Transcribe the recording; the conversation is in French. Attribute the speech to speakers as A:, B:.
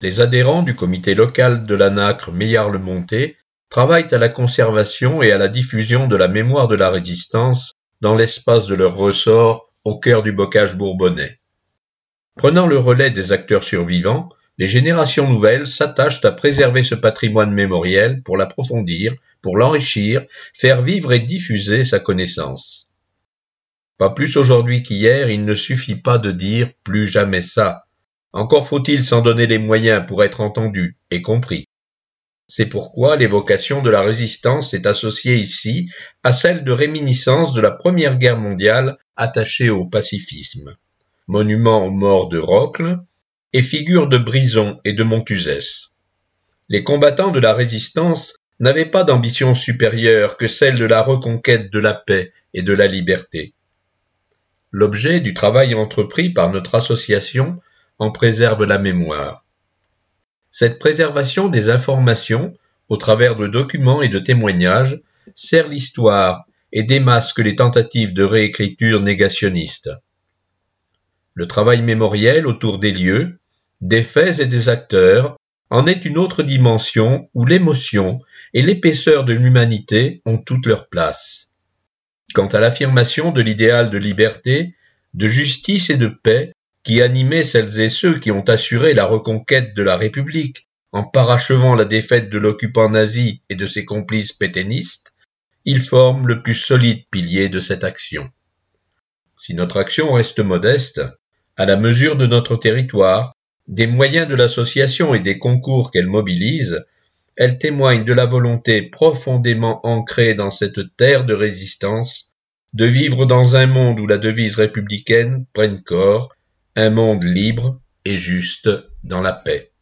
A: les adhérents du comité local de la Nacre Meillard-le-Monté travaillent à la conservation et à la diffusion de la mémoire de la résistance dans l'espace de leur ressort au cœur du bocage bourbonnais. Prenant le relais des acteurs survivants, les générations nouvelles s'attachent à préserver ce patrimoine mémoriel pour l'approfondir, pour l'enrichir, faire vivre et diffuser sa connaissance. Pas plus aujourd'hui qu'hier, il ne suffit pas de dire plus jamais ça. Encore faut-il s'en donner les moyens pour être entendu et compris. C'est pourquoi l'évocation de la résistance est associée ici à celle de réminiscence de la Première Guerre mondiale attachée au pacifisme. Monument aux morts de Rocle et figure de Brison et de Montuzès. Les combattants de la résistance n'avaient pas d'ambition supérieure que celle de la reconquête de la paix et de la liberté. L'objet du travail entrepris par notre association en préserve la mémoire. Cette préservation des informations, au travers de documents et de témoignages, sert l'histoire et démasque les tentatives de réécriture négationniste. Le travail mémoriel autour des lieux, des faits et des acteurs en est une autre dimension où l'émotion et l'épaisseur de l'humanité ont toute leur place. Quant à l'affirmation de l'idéal de liberté, de justice et de paix qui animait celles et ceux qui ont assuré la reconquête de la République en parachevant la défaite de l'occupant nazi et de ses complices pétainistes, ils forment le plus solide pilier de cette action. Si notre action reste modeste, à la mesure de notre territoire, des moyens de l'association et des concours qu'elle mobilise, elle témoigne de la volonté profondément ancrée dans cette terre de résistance de vivre dans un monde où la devise républicaine prenne corps, un monde libre et juste dans la paix.